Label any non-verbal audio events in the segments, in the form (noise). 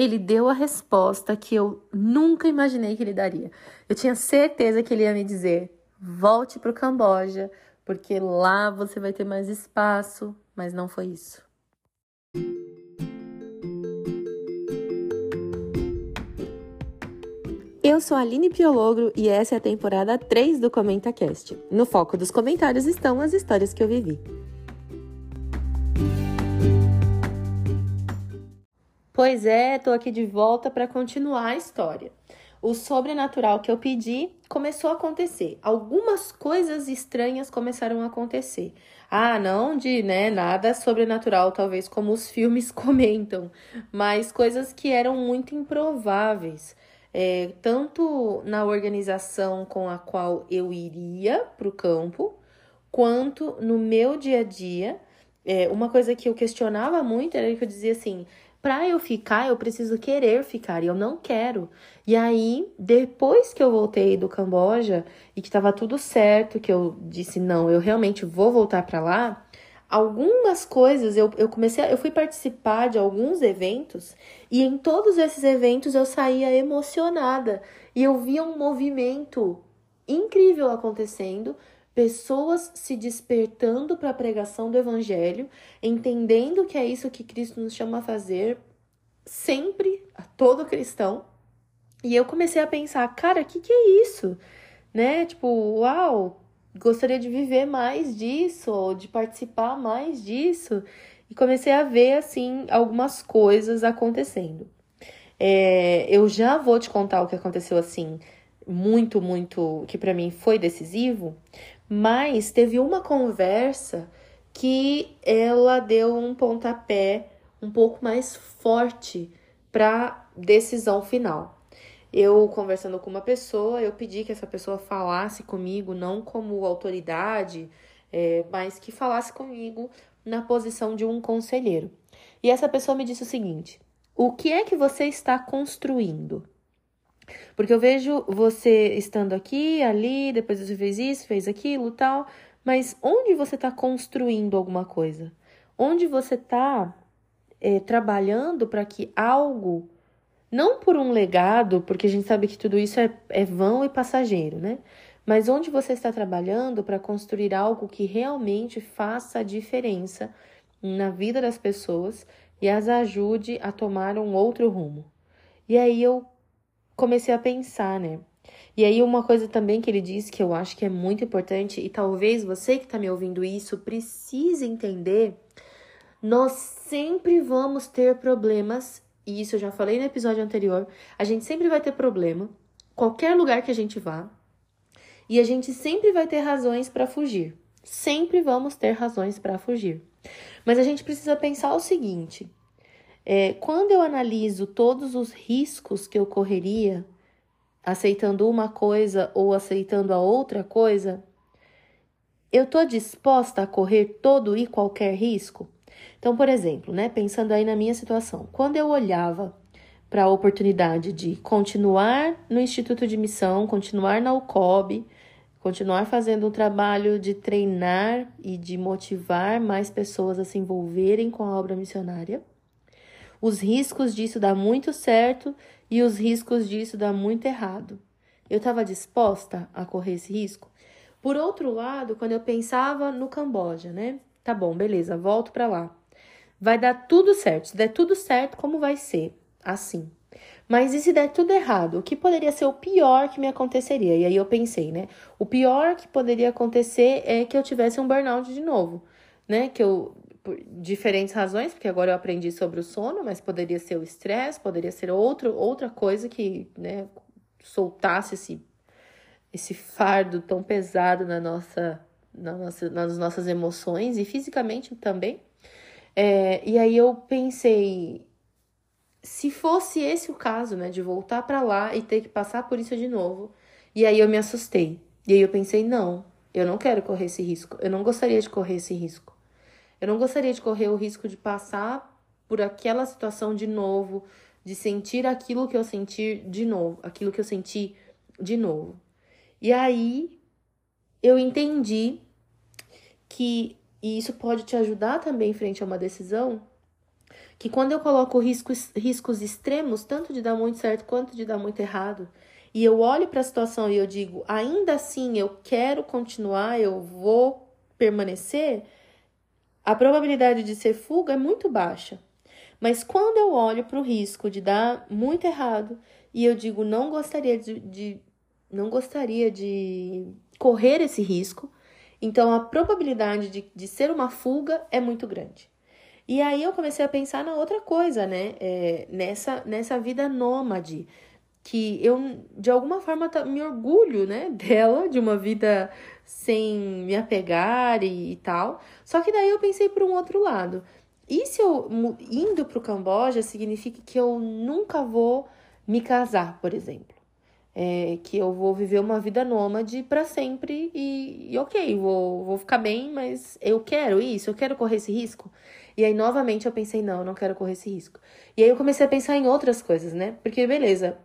ele deu a resposta que eu nunca imaginei que ele daria. Eu tinha certeza que ele ia me dizer: volte para o Camboja, porque lá você vai ter mais espaço, mas não foi isso. Eu sou a Aline Piologro e essa é a temporada 3 do ComentaCast. No foco dos comentários estão as histórias que eu vivi. Pois é, tô aqui de volta para continuar a história. O sobrenatural que eu pedi começou a acontecer. Algumas coisas estranhas começaram a acontecer. Ah, não de, né, nada sobrenatural, talvez como os filmes (laughs) comentam, mas coisas que eram muito improváveis. É, tanto na organização com a qual eu iria para o campo, quanto no meu dia a dia. É, uma coisa que eu questionava muito era que eu dizia assim: para eu ficar, eu preciso querer ficar e eu não quero. E aí, depois que eu voltei do Camboja e que estava tudo certo, que eu disse não, eu realmente vou voltar para lá, algumas coisas eu, eu comecei, eu fui participar de alguns eventos e em todos esses eventos eu saía emocionada e eu via um movimento incrível acontecendo pessoas se despertando para a pregação do evangelho, entendendo que é isso que Cristo nos chama a fazer sempre a todo cristão. E eu comecei a pensar, cara, o que, que é isso? Né? Tipo, uau, gostaria de viver mais disso, ou de participar mais disso. E comecei a ver, assim, algumas coisas acontecendo. É, eu já vou te contar o que aconteceu, assim, muito, muito, que para mim foi decisivo, mas teve uma conversa que ela deu um pontapé um pouco mais forte para decisão final. Eu conversando com uma pessoa, eu pedi que essa pessoa falasse comigo, não como autoridade, é, mas que falasse comigo na posição de um conselheiro. E essa pessoa me disse o seguinte: o que é que você está construindo? Porque eu vejo você estando aqui, ali, depois você fez isso, fez aquilo, tal, mas onde você está construindo alguma coisa? Onde você está é, trabalhando para que algo, não por um legado, porque a gente sabe que tudo isso é, é vão e passageiro, né? Mas onde você está trabalhando para construir algo que realmente faça a diferença na vida das pessoas e as ajude a tomar um outro rumo. E aí eu comecei a pensar, né? E aí, uma coisa também que ele diz que eu acho que é muito importante, e talvez você que está me ouvindo isso precise entender: nós sempre vamos ter problemas, e isso eu já falei no episódio anterior. A gente sempre vai ter problema, qualquer lugar que a gente vá, e a gente sempre vai ter razões para fugir. Sempre vamos ter razões para fugir. Mas a gente precisa pensar o seguinte: é, quando eu analiso todos os riscos que eu correria aceitando uma coisa ou aceitando a outra coisa, eu estou disposta a correr todo e qualquer risco? Então, por exemplo, né, pensando aí na minha situação, quando eu olhava para a oportunidade de continuar no Instituto de Missão, continuar na UCOB, continuar fazendo um trabalho de treinar e de motivar mais pessoas a se envolverem com a obra missionária, os riscos disso dá muito certo e os riscos disso dá muito errado. Eu estava disposta a correr esse risco? Por outro lado, quando eu pensava no Camboja, né? Tá bom, beleza, volto para lá. Vai dar tudo certo. Se der tudo certo, como vai ser? Assim. Mas e se der tudo errado? O que poderia ser o pior que me aconteceria? E aí eu pensei, né? O pior que poderia acontecer é que eu tivesse um burnout de novo, né? Que eu por diferentes razões, porque agora eu aprendi sobre o sono, mas poderia ser o estresse, poderia ser outro, outra coisa que né, soltasse esse, esse fardo tão pesado na nossa, na nossa, nas nossas emoções e fisicamente também. É, e aí eu pensei, se fosse esse o caso, né, de voltar para lá e ter que passar por isso de novo, e aí eu me assustei. E aí eu pensei, não, eu não quero correr esse risco, eu não gostaria de correr esse risco. Eu não gostaria de correr o risco de passar por aquela situação de novo, de sentir aquilo que eu senti de novo, aquilo que eu senti de novo. E aí eu entendi que e isso pode te ajudar também frente a uma decisão, que quando eu coloco riscos, riscos extremos, tanto de dar muito certo quanto de dar muito errado, e eu olho para a situação e eu digo, ainda assim eu quero continuar, eu vou permanecer, a probabilidade de ser fuga é muito baixa. Mas quando eu olho para o risco de dar muito errado e eu digo não gostaria de, de não gostaria de correr esse risco, então a probabilidade de, de ser uma fuga é muito grande. E aí eu comecei a pensar na outra coisa, né? É, nessa, nessa vida nômade, que eu de alguma forma me orgulho, né, (laughs) dela, de uma vida sem me apegar e, e tal. Só que daí eu pensei por um outro lado. E se eu indo para o Camboja significa que eu nunca vou me casar, por exemplo? É, que eu vou viver uma vida nômade para sempre e, e, ok, vou, vou ficar bem, mas eu quero isso, eu quero correr esse risco. E aí, novamente, eu pensei, não, eu não quero correr esse risco. E aí eu comecei a pensar em outras coisas, né? Porque, beleza,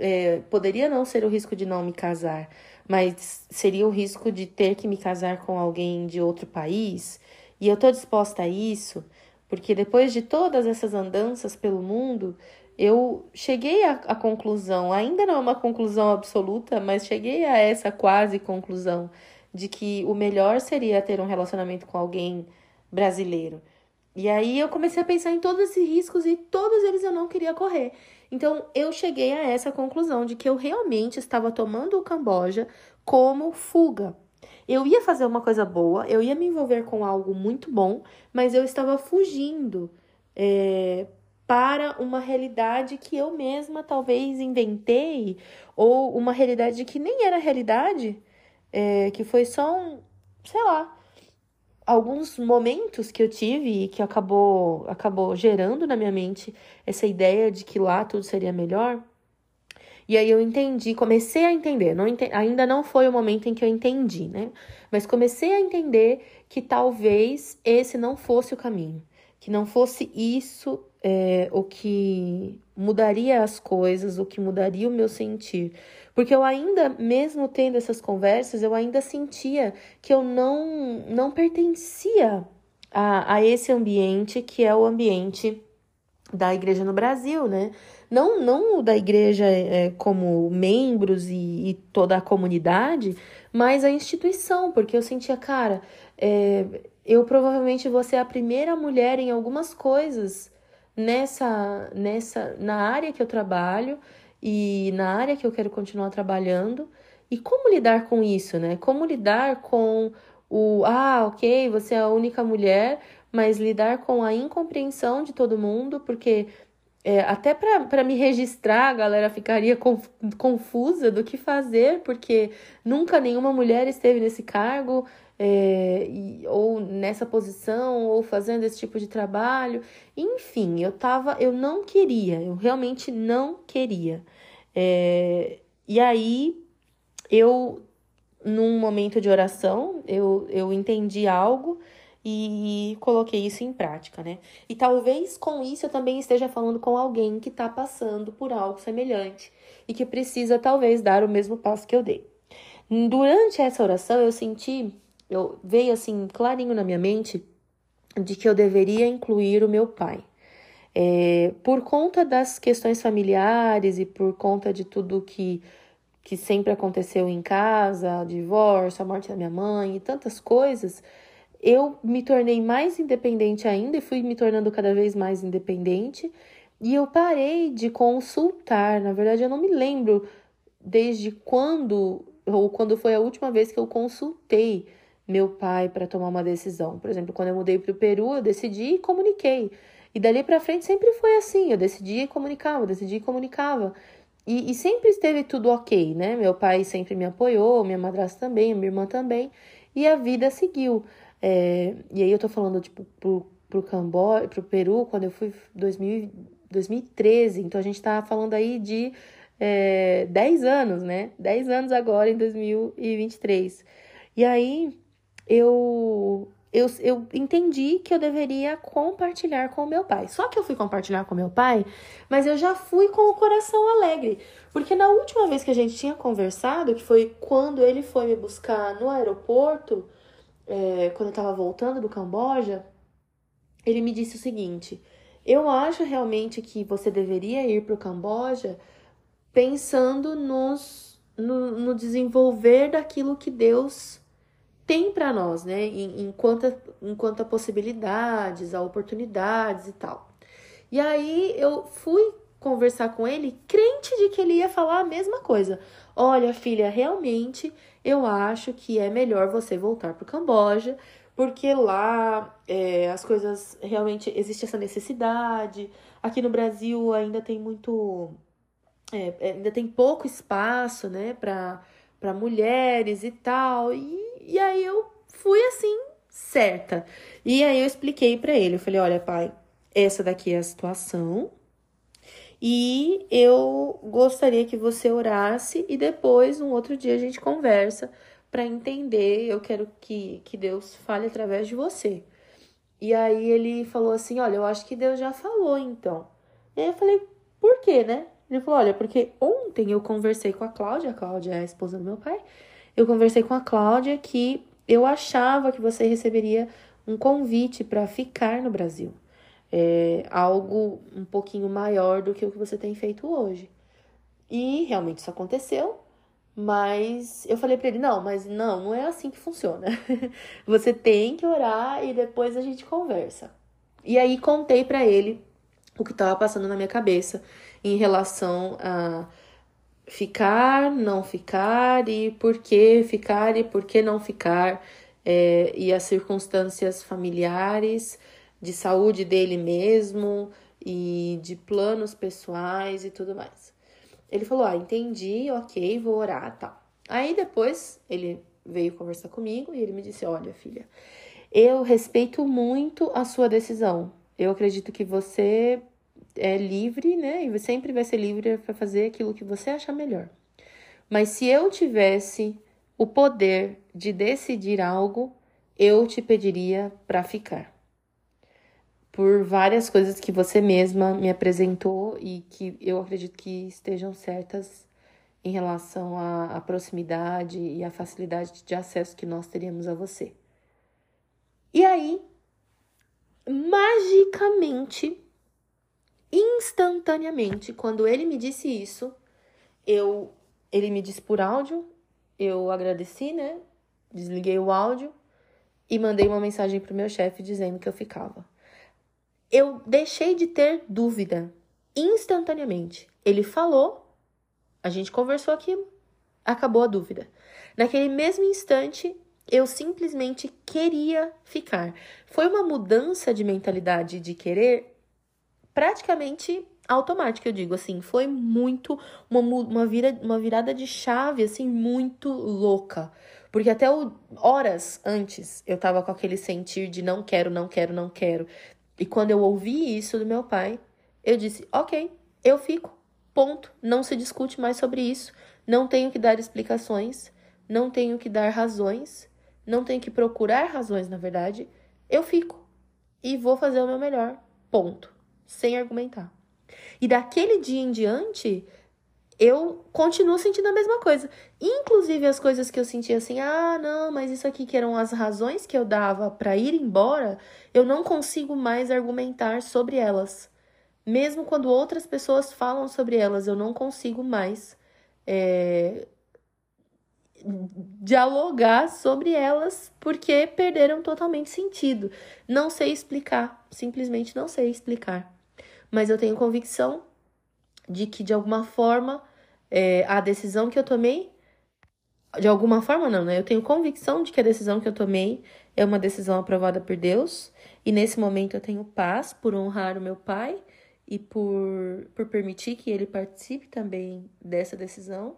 é, poderia não ser o risco de não me casar, mas seria o risco de ter que me casar com alguém de outro país. E eu tô disposta a isso, porque depois de todas essas andanças pelo mundo, eu cheguei à, à conclusão, ainda não é uma conclusão absoluta, mas cheguei a essa quase conclusão de que o melhor seria ter um relacionamento com alguém brasileiro. E aí eu comecei a pensar em todos esses riscos e todos eles eu não queria correr. Então eu cheguei a essa conclusão de que eu realmente estava tomando o Camboja como fuga. Eu ia fazer uma coisa boa, eu ia me envolver com algo muito bom, mas eu estava fugindo é, para uma realidade que eu mesma talvez inventei, ou uma realidade que nem era realidade, é, que foi só um, sei lá, alguns momentos que eu tive e que acabou, acabou gerando na minha mente essa ideia de que lá tudo seria melhor. E aí eu entendi, comecei a entender, não ente, ainda não foi o momento em que eu entendi, né? Mas comecei a entender que talvez esse não fosse o caminho, que não fosse isso é, o que mudaria as coisas, o que mudaria o meu sentir. Porque eu ainda, mesmo tendo essas conversas, eu ainda sentia que eu não, não pertencia a, a esse ambiente que é o ambiente da igreja no Brasil, né? Não, não da igreja é, como membros e, e, toda a comunidade, mas a instituição, porque eu sentia, cara, é, eu provavelmente vou ser a primeira mulher em algumas coisas nessa, nessa, na área que eu trabalho e na área que eu quero continuar trabalhando. E como lidar com isso, né? Como lidar com o, ah, ok, você é a única mulher, mas lidar com a incompreensão de todo mundo, porque é, até para me registrar, a galera ficaria conf, confusa do que fazer, porque nunca nenhuma mulher esteve nesse cargo é, e, ou nessa posição, ou fazendo esse tipo de trabalho. Enfim, eu tava, eu não queria, eu realmente não queria. É, e aí eu, num momento de oração, eu, eu entendi algo e coloquei isso em prática, né? E talvez com isso eu também esteja falando com alguém que está passando por algo semelhante e que precisa talvez dar o mesmo passo que eu dei. Durante essa oração eu senti eu veio assim clarinho na minha mente de que eu deveria incluir o meu pai. É, por conta das questões familiares e por conta de tudo que, que sempre aconteceu em casa, divórcio, a morte da minha mãe e tantas coisas, eu me tornei mais independente ainda e fui me tornando cada vez mais independente. E eu parei de consultar. Na verdade, eu não me lembro desde quando ou quando foi a última vez que eu consultei meu pai para tomar uma decisão. Por exemplo, quando eu mudei para o Peru, eu decidi e comuniquei. E dali para frente sempre foi assim, eu decidia e comunicava, decidia e comunicava. E, e, sempre esteve tudo ok, né? Meu pai sempre me apoiou, minha madrasta também, minha irmã também, e a vida seguiu. É, e aí eu tô falando, tipo, pro, pro Cambó, pro Peru, quando eu fui em 2013, então a gente tá falando aí de é, 10 anos, né? 10 anos agora em 2023. E aí eu, eu, eu entendi que eu deveria compartilhar com o meu pai. Só que eu fui compartilhar com meu pai, mas eu já fui com o coração alegre. Porque na última vez que a gente tinha conversado, que foi quando ele foi me buscar no aeroporto, é, quando eu tava voltando do Camboja, ele me disse o seguinte: eu acho realmente que você deveria ir para o Camboja pensando nos, no, no desenvolver daquilo que Deus tem para nós, né? Enquanto, enquanto a possibilidades, a oportunidades e tal. E aí eu fui conversar com ele, crente de que ele ia falar a mesma coisa. Olha, filha, realmente eu acho que é melhor você voltar para o Camboja, porque lá é, as coisas realmente existe essa necessidade. Aqui no Brasil ainda tem muito. É, ainda tem pouco espaço, né, para mulheres e tal. E e aí eu fui assim, certa. E aí eu expliquei para ele, eu falei: "Olha, pai, essa daqui é a situação. E eu gostaria que você orasse e depois, um outro dia, a gente conversa para entender. Eu quero que, que Deus fale através de você. E aí ele falou assim: Olha, eu acho que Deus já falou então. E aí eu falei: Por quê, né? Ele falou: Olha, porque ontem eu conversei com a Cláudia, a Cláudia é a esposa do meu pai, eu conversei com a Cláudia que eu achava que você receberia um convite para ficar no Brasil. É algo um pouquinho maior do que o que você tem feito hoje. E realmente isso aconteceu, mas eu falei para ele: não, mas não, não é assim que funciona. (laughs) você tem que orar e depois a gente conversa. E aí contei para ele o que estava passando na minha cabeça em relação a ficar, não ficar e por que ficar e por que não ficar, é, e as circunstâncias familiares, de saúde dele mesmo e de planos pessoais e tudo mais. Ele falou: Ah, entendi, ok, vou orar, tá. Aí depois ele veio conversar comigo e ele me disse: Olha, filha, eu respeito muito a sua decisão. Eu acredito que você é livre, né? E sempre vai ser livre para fazer aquilo que você achar melhor. Mas se eu tivesse o poder de decidir algo, eu te pediria para ficar. Por várias coisas que você mesma me apresentou e que eu acredito que estejam certas em relação à, à proximidade e à facilidade de acesso que nós teríamos a você. E aí, magicamente, instantaneamente, quando ele me disse isso, eu ele me disse por áudio, eu agradeci, né? Desliguei o áudio e mandei uma mensagem pro meu chefe dizendo que eu ficava. Eu deixei de ter dúvida instantaneamente. Ele falou, a gente conversou aquilo, acabou a dúvida. Naquele mesmo instante, eu simplesmente queria ficar. Foi uma mudança de mentalidade de querer praticamente automática, eu digo assim, foi muito uma, uma, vira, uma virada de chave assim muito louca. Porque até o, horas antes eu tava com aquele sentir de não quero, não quero, não quero. E quando eu ouvi isso do meu pai, eu disse: "OK, eu fico. Ponto. Não se discute mais sobre isso. Não tenho que dar explicações, não tenho que dar razões, não tenho que procurar razões, na verdade. Eu fico e vou fazer o meu melhor. Ponto sem argumentar. E daquele dia em diante, eu continuo sentindo a mesma coisa. Inclusive as coisas que eu sentia assim, ah, não, mas isso aqui que eram as razões que eu dava para ir embora, eu não consigo mais argumentar sobre elas. Mesmo quando outras pessoas falam sobre elas, eu não consigo mais é, dialogar sobre elas porque perderam totalmente sentido. Não sei explicar, simplesmente não sei explicar mas eu tenho convicção de que de alguma forma é, a decisão que eu tomei, de alguma forma não, né? Eu tenho convicção de que a decisão que eu tomei é uma decisão aprovada por Deus e nesse momento eu tenho paz por honrar o meu pai e por, por permitir que ele participe também dessa decisão.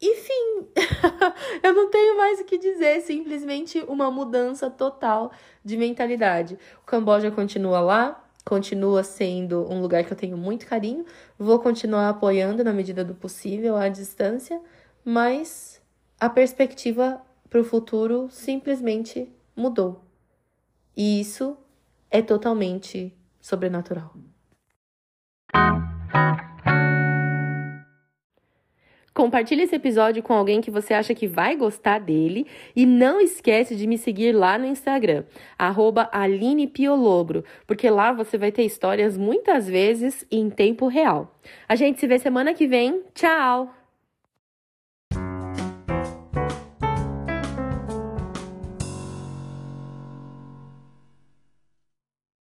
Enfim, (laughs) eu não tenho mais o que dizer, simplesmente uma mudança total de mentalidade. O Camboja continua lá, continua sendo um lugar que eu tenho muito carinho. Vou continuar apoiando na medida do possível à distância, mas a perspectiva para o futuro simplesmente mudou. E isso é totalmente sobrenatural. Compartilhe esse episódio com alguém que você acha que vai gostar dele e não esquece de me seguir lá no Instagram, @alinepiolobro, porque lá você vai ter histórias muitas vezes em tempo real. A gente se vê semana que vem. Tchau!